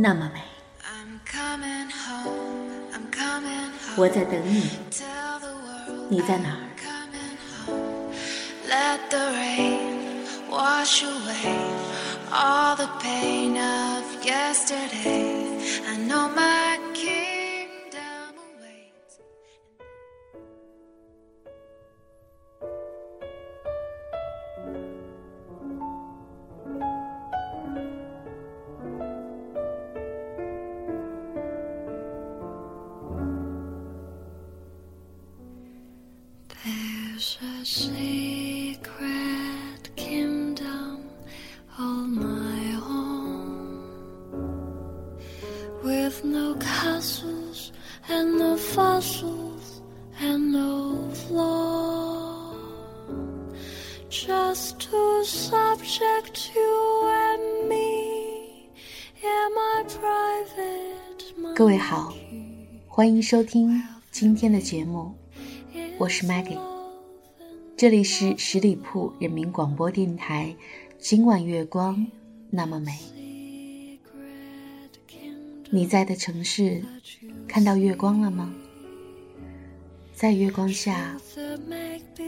那么美.我在等你你在哪儿？Just to subject you and me in my private 各位好，欢迎收听今天的节目，我是 Maggie，这里是十里铺人民广播电台。今晚月光那么美，你在的城市看到月光了吗？在月光下，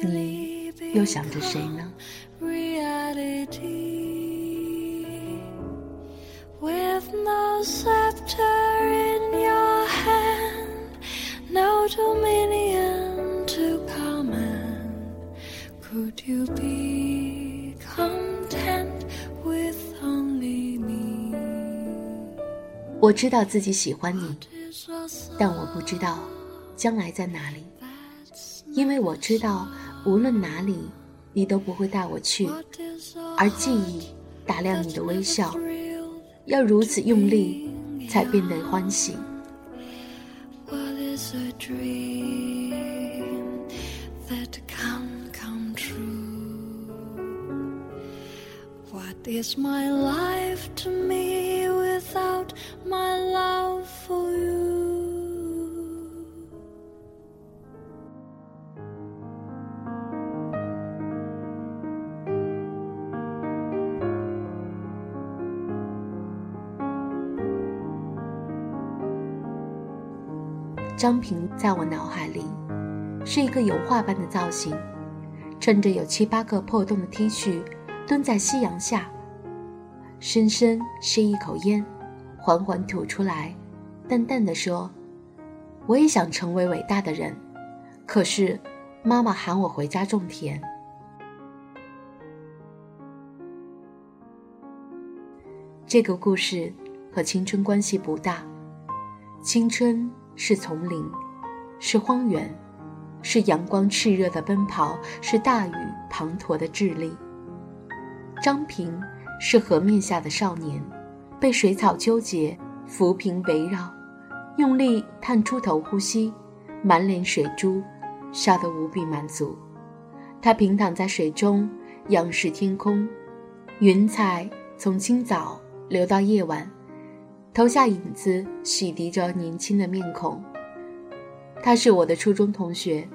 你又想着谁呢 with no in your hand, no dominion to command. Could you be content with only me? 我知道自己喜欢你但我不知道将来在哪里，因为我知道无论哪里，你都不会带我去。而记忆打量你的微笑，要如此用力，才变得欢喜。Is my life to me without my love for you? 张平在我脑海里是一个油画般的造型，穿着有七八个破洞的 T 恤，蹲在夕阳下，深深吸一口烟，缓缓吐出来，淡淡的说：“我也想成为伟大的人，可是妈妈喊我回家种田。”这个故事和青春关系不大，青春是丛林，是荒原，是阳光炽热的奔跑，是大雨滂沱的智力。张平是河面下的少年，被水草纠结，浮萍围绕，用力探出头呼吸，满脸水珠，笑得无比满足。他平躺在水中，仰视天空，云彩从清早流到夜晚，投下影子，洗涤着年轻的面孔。他是我的初中同学，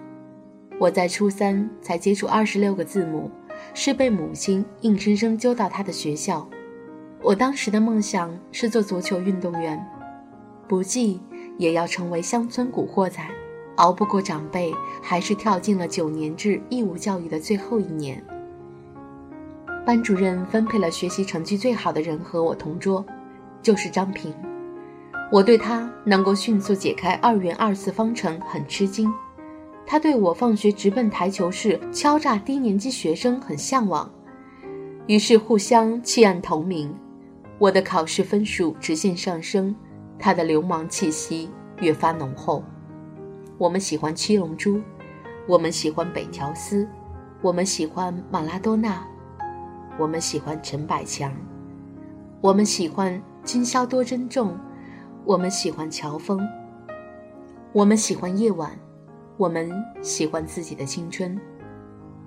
我在初三才接触二十六个字母，是被母亲硬生生揪到他的学校。我当时的梦想是做足球运动员，不济也要成为乡村古惑仔。熬不过长辈，还是跳进了九年制义务教育的最后一年。班主任分配了学习成绩最好的人和我同桌，就是张平。我对他能够迅速解开二元二次方程很吃惊，他对我放学直奔台球室敲诈低年级学生很向往，于是互相弃暗投明。我的考试分数直线上升，他的流氓气息越发浓厚。我们喜欢七龙珠，我们喜欢北条司，我们喜欢马拉多纳，我们喜欢陈百强，我们喜欢今宵多珍重。我们喜欢乔峰，我们喜欢夜晚，我们喜欢自己的青春。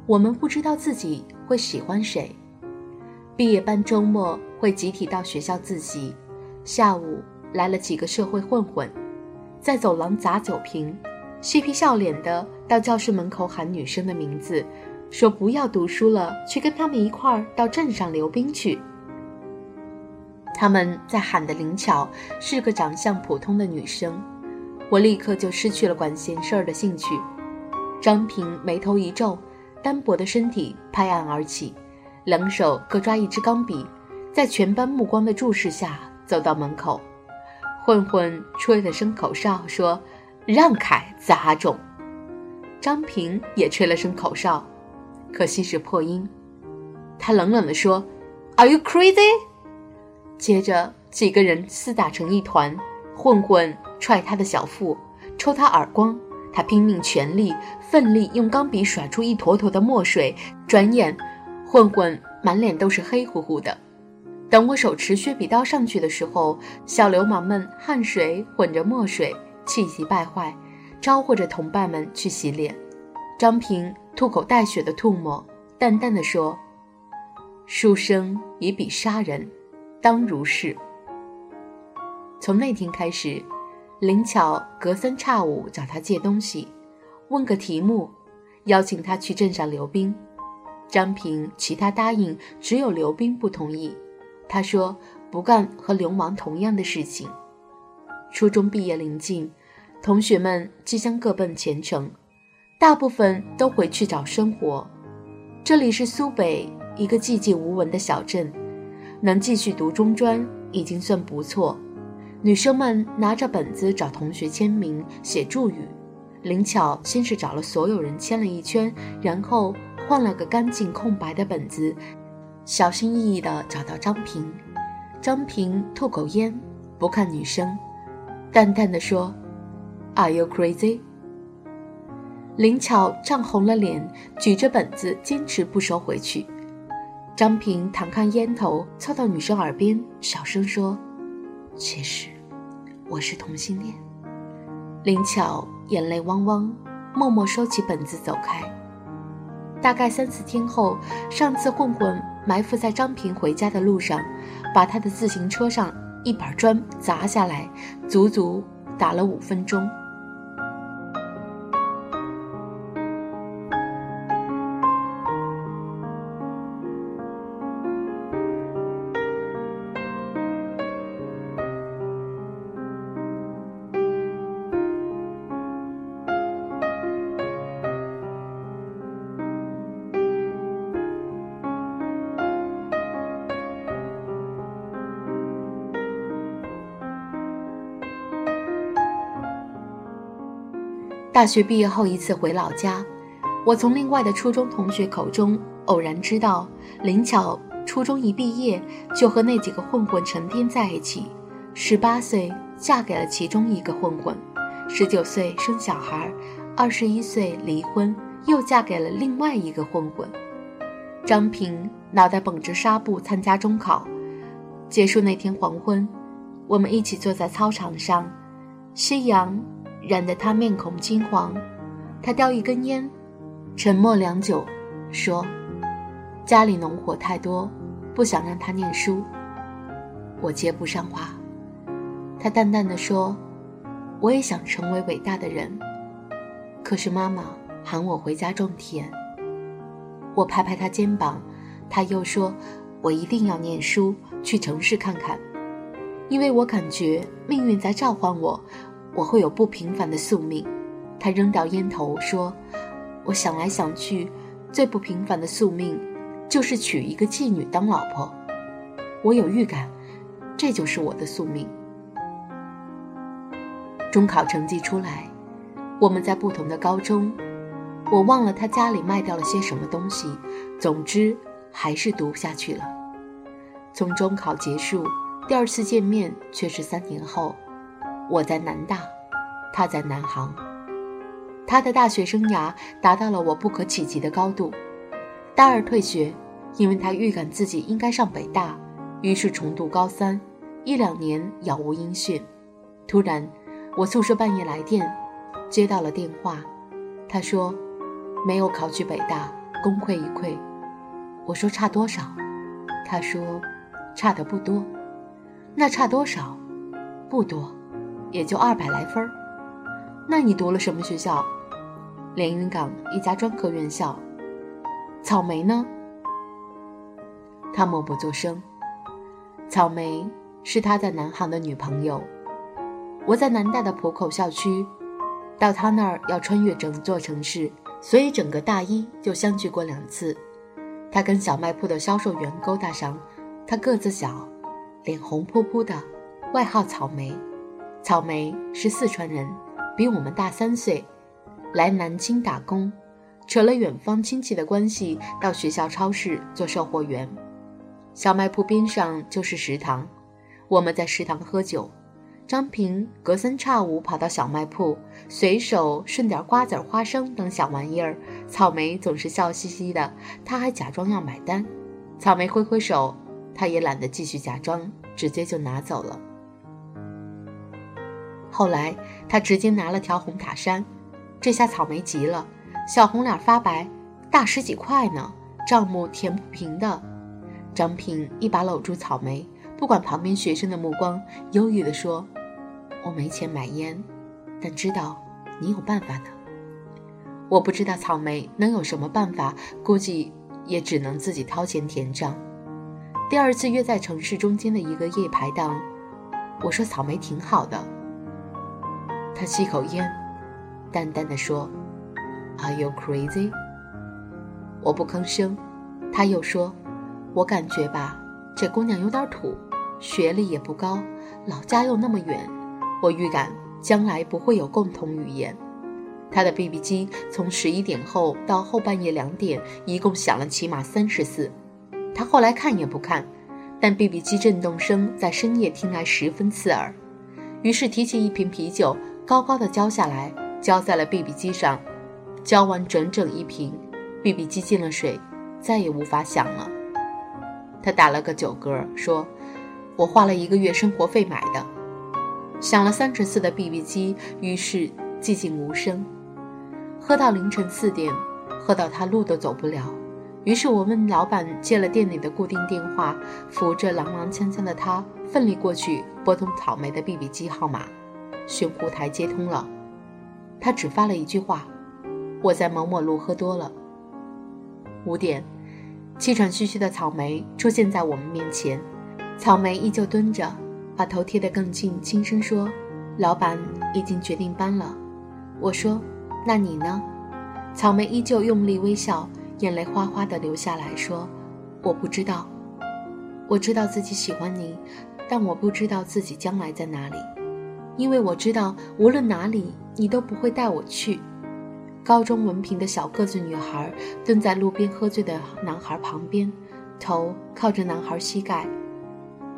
我们不知道自己会喜欢谁。毕业班周末会集体到学校自习，下午来了几个社会混混，在走廊砸酒瓶，嬉皮笑脸的到教室门口喊女生的名字，说不要读书了，去跟他们一块儿到镇上溜冰去。他们在喊的灵巧是个长相普通的女生，我立刻就失去了管闲事儿的兴趣。张平眉头一皱，单薄的身体拍案而起。两手各抓一支钢笔，在全班目光的注视下走到门口。混混吹了声口哨，说：“让开，杂种。”张平也吹了声口哨，可惜是破音。他冷冷地说：“Are you crazy？” 接着几个人厮打成一团，混混踹他的小腹，抽他耳光，他拼命全力，奋力用钢笔甩出一坨坨的墨水，转眼。混混满脸都是黑乎乎的。等我手持削笔刀上去的时候，小流氓们汗水混着墨水，气急败坏，招呼着同伴们去洗脸。张平吐口带血的唾沫，淡淡的说：“书生以笔杀人，当如是。”从那天开始，灵巧隔三差五找他借东西，问个题目，邀请他去镇上溜冰。张平其他答应，只有刘冰不同意。他说不干和流氓同样的事情。初中毕业临近，同学们即将各奔前程，大部分都回去找生活。这里是苏北一个寂静无闻的小镇，能继续读中专已经算不错。女生们拿着本子找同学签名、写祝语。灵巧先是找了所有人签了一圈，然后。换了个干净空白的本子，小心翼翼地找到张平。张平吐口烟，不看女生，淡淡的说：“Are you crazy？” 灵巧涨红了脸，举着本子坚持不收回去。张平弹开烟头，凑到女生耳边小声说：“其实我是同性恋。”灵巧眼泪汪汪，默默收起本子走开。大概三四天后，上次混混埋伏在张平回家的路上，把他的自行车上一板砖砸下来，足足打了五分钟。大学毕业后一次回老家，我从另外的初中同学口中偶然知道，林巧初中一毕业就和那几个混混成天在一起，十八岁嫁给了其中一个混混，十九岁生小孩，二十一岁离婚，又嫁给了另外一个混混。张平脑袋绷着纱布参加中考，结束那天黄昏，我们一起坐在操场上，夕阳。染得他面孔金黄，他叼一根烟，沉默良久，说：“家里农活太多，不想让他念书。”我接不上话。他淡淡的说：“我也想成为伟大的人，可是妈妈喊我回家种田。”我拍拍他肩膀，他又说：“我一定要念书，去城市看看，因为我感觉命运在召唤我。”我会有不平凡的宿命，他扔掉烟头说：“我想来想去，最不平凡的宿命，就是娶一个妓女当老婆。我有预感，这就是我的宿命。”中考成绩出来，我们在不同的高中，我忘了他家里卖掉了些什么东西，总之还是读不下去了。从中考结束，第二次见面却是三年后。我在南大，他在南航。他的大学生涯达到了我不可企及的高度。大二退学，因为他预感自己应该上北大，于是重读高三，一两年杳无音讯。突然，我宿舍半夜来电，接到了电话，他说没有考取北大，功亏一篑。我说差多少？他说差的不多。那差多少？不多，也就二百来分儿。那你读了什么学校？连云港一家专科院校。草莓呢？他默不作声。草莓是他在南航的女朋友。我在南大的浦口校区，到他那儿要穿越整座城市，所以整个大一就相聚过两次。他跟小卖铺的销售员勾搭上，他个子小，脸红扑扑的，外号草莓。草莓是四川人，比我们大三岁，来南京打工。扯了远方亲戚的关系，到学校超市做售货员。小卖铺边上就是食堂，我们在食堂喝酒。张平隔三差五跑到小卖铺，随手顺点瓜子、花生等小玩意儿。草莓总是笑嘻嘻的，他还假装要买单。草莓挥挥手，他也懒得继续假装，直接就拿走了。后来他直接拿了条红塔山，这下草莓急了。小红脸发白，大十几块呢，账目填不平的。张平一把搂住草莓，不管旁边学生的目光，忧郁地说：“我没钱买烟，但知道你有办法的。我不知道草莓能有什么办法，估计也只能自己掏钱填账。”第二次约在城市中间的一个夜排档，我说草莓挺好的。他吸口烟，淡淡的说。Are you crazy？我不吭声。他又说：“我感觉吧，这姑娘有点土，学历也不高，老家又那么远，我预感将来不会有共同语言。”他的 BB 机从十一点后到后半夜两点，一共响了起码三十次。他后来看也不看，但 BB 机震动声在深夜听来十分刺耳，于是提起一瓶啤酒，高高的浇下来，浇在了 BB 机上。浇完整整一瓶，BB 机进了水，再也无法响了。他打了个酒嗝，说：“我花了一个月生活费买的。”响了三十次的 BB 机，于是寂静无声。喝到凌晨四点，喝到他路都走不了。于是我问老板借了店里的固定电话，扶着踉踉跄跄的他，奋力过去拨通草莓的 BB 机号码。寻湖台接通了，他只发了一句话。我在某某路喝多了。五点，气喘吁吁的草莓出现在我们面前。草莓依旧蹲着，把头贴得更近，轻声说：“老板已经决定搬了。”我说：“那你呢？”草莓依旧用力微笑，眼泪哗哗地流下来，说：“我不知道。我知道自己喜欢你，但我不知道自己将来在哪里，因为我知道无论哪里，你都不会带我去。”高中文凭的小个子女孩蹲在路边喝醉的男孩旁边，头靠着男孩膝盖。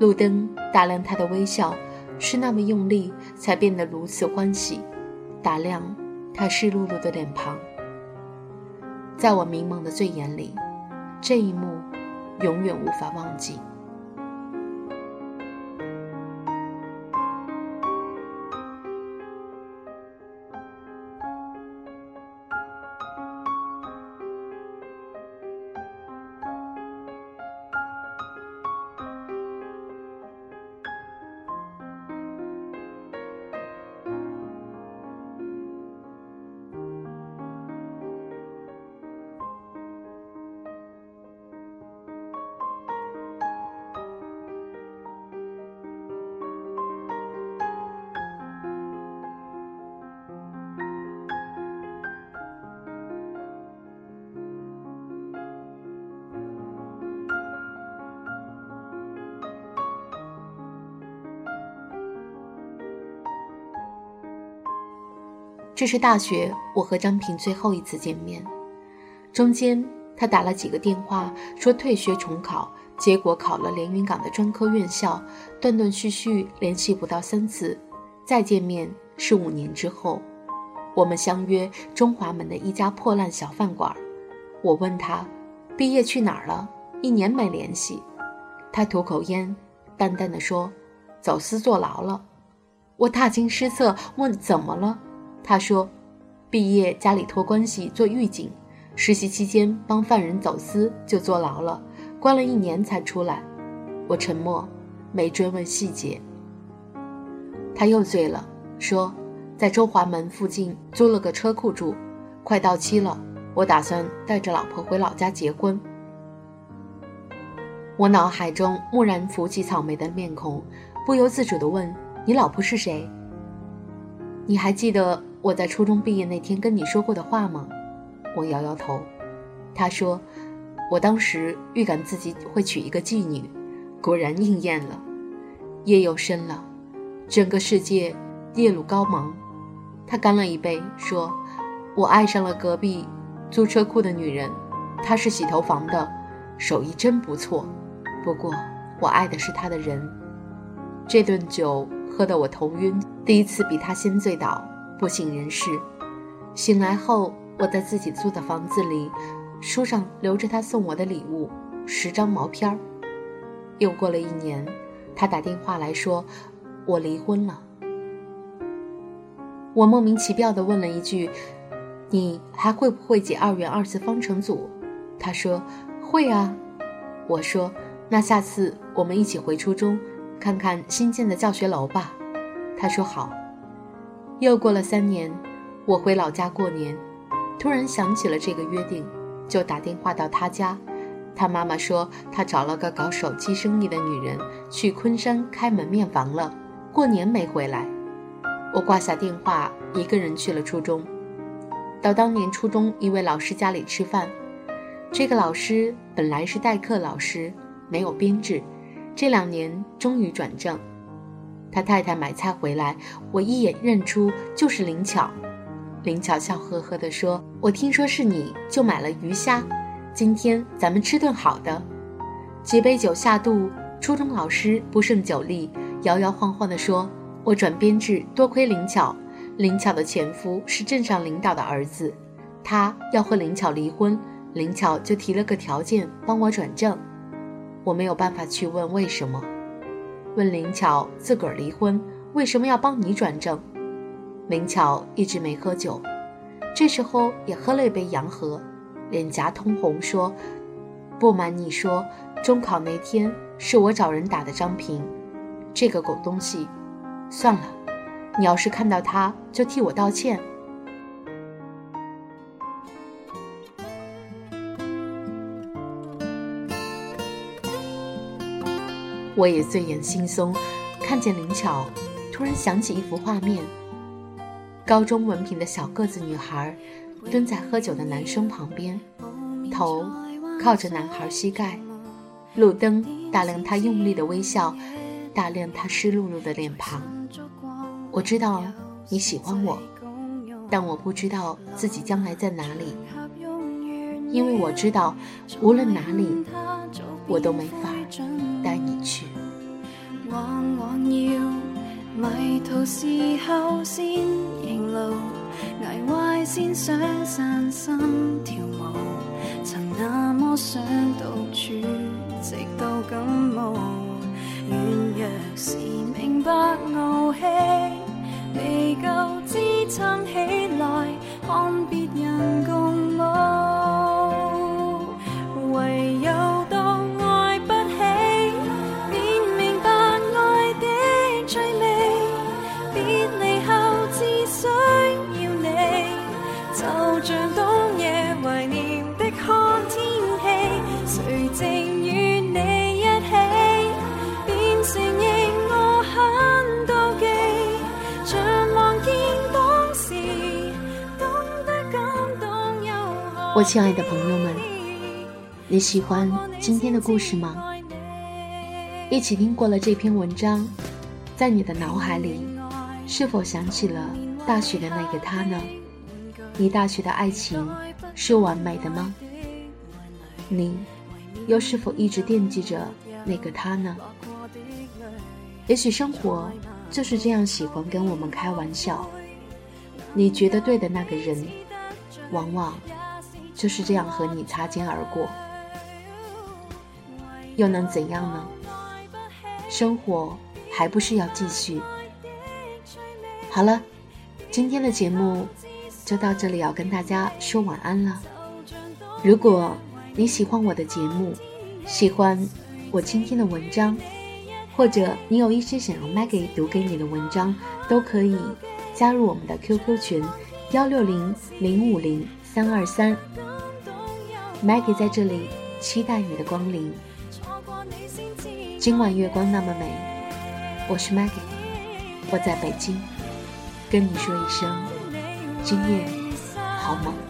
路灯打亮他的微笑，是那么用力，才变得如此欢喜，打亮他湿漉漉的脸庞。在我迷蒙的醉眼里，这一幕永远无法忘记。这是大学我和张平最后一次见面，中间他打了几个电话，说退学重考，结果考了连云港的专科院校，断断续续联系不到三次，再见面是五年之后，我们相约中华门的一家破烂小饭馆，我问他，毕业去哪儿了？一年没联系，他吐口烟，淡淡的说，走私坐牢了。我大惊失色，问怎么了？他说，毕业家里托关系做狱警，实习期间帮犯人走私就坐牢了，关了一年才出来。我沉默，没追问细节。他又醉了，说在中华门附近租了个车库住，快到期了，我打算带着老婆回老家结婚。我脑海中蓦然浮起草莓的面孔，不由自主地问。你老婆是谁？你还记得我在初中毕业那天跟你说过的话吗？我摇摇头。他说：“我当时预感自己会娶一个妓女，果然应验了。夜又深了，整个世界夜露高茫。”他干了一杯，说：“我爱上了隔壁租车库的女人，她是洗头房的，手艺真不错。不过我爱的是她的人。这顿酒。”喝得我头晕，第一次比他先醉倒，不省人事。醒来后，我在自己租的房子里，书上留着他送我的礼物——十张毛片儿。又过了一年，他打电话来说，我离婚了。我莫名其妙地问了一句：“你还会不会解二元二次方程组？”他说：“会啊。”我说：“那下次我们一起回初中。”看看新建的教学楼吧，他说好。又过了三年，我回老家过年，突然想起了这个约定，就打电话到他家。他妈妈说他找了个搞手机生意的女人去昆山开门面房了，过年没回来。我挂下电话，一个人去了初中，到当年初中一位老师家里吃饭。这个老师本来是代课老师，没有编制。这两年终于转正，他太太买菜回来，我一眼认出就是林巧。林巧笑呵呵地说：“我听说是你，就买了鱼虾，今天咱们吃顿好的。”几杯酒下肚，初中老师不胜酒力，摇摇晃晃地说：“我转编制，多亏林巧。林巧的前夫是镇上领导的儿子，他要和林巧离婚，林巧就提了个条件，帮我转正。”我没有办法去问为什么，问林巧自个儿离婚为什么要帮你转正？林巧一直没喝酒，这时候也喝了一杯洋河，脸颊通红，说：“不瞒你说，中考那天是我找人打的张平，这个狗东西。算了，你要是看到他，就替我道歉。”我也醉眼惺忪，看见林巧，突然想起一幅画面：高中文凭的小个子女孩，蹲在喝酒的男生旁边，头靠着男孩膝盖，路灯打量他用力的微笑，打量他湿漉漉的脸庞。我知道你喜欢我，但我不知道自己将来在哪里，因为我知道，无论哪里，我都没法带你去。往往要迷途时候先认路，挨坏先想散心跳舞。曾那么想独处，直到感冒。软弱时明白傲气，未够支撑起来，看亲爱的朋友们，你喜欢今天的故事吗？一起听过了这篇文章，在你的脑海里，是否想起了大学的那个他呢？你大学的爱情是完美的吗？你又是否一直惦记着那个他呢？也许生活就是这样，喜欢跟我们开玩笑。你觉得对的那个人，往往……就是这样和你擦肩而过，又能怎样呢？生活还不是要继续？好了，今天的节目就到这里，要跟大家说晚安了。如果你喜欢我的节目，喜欢我今天的文章，或者你有一些想要 Maggie 读给你的文章，都可以加入我们的 QQ 群幺六零零五零三二三。Maggie 在这里期待你的光临。今晚月光那么美，我是 Maggie，我在北京，跟你说一声，今夜好梦。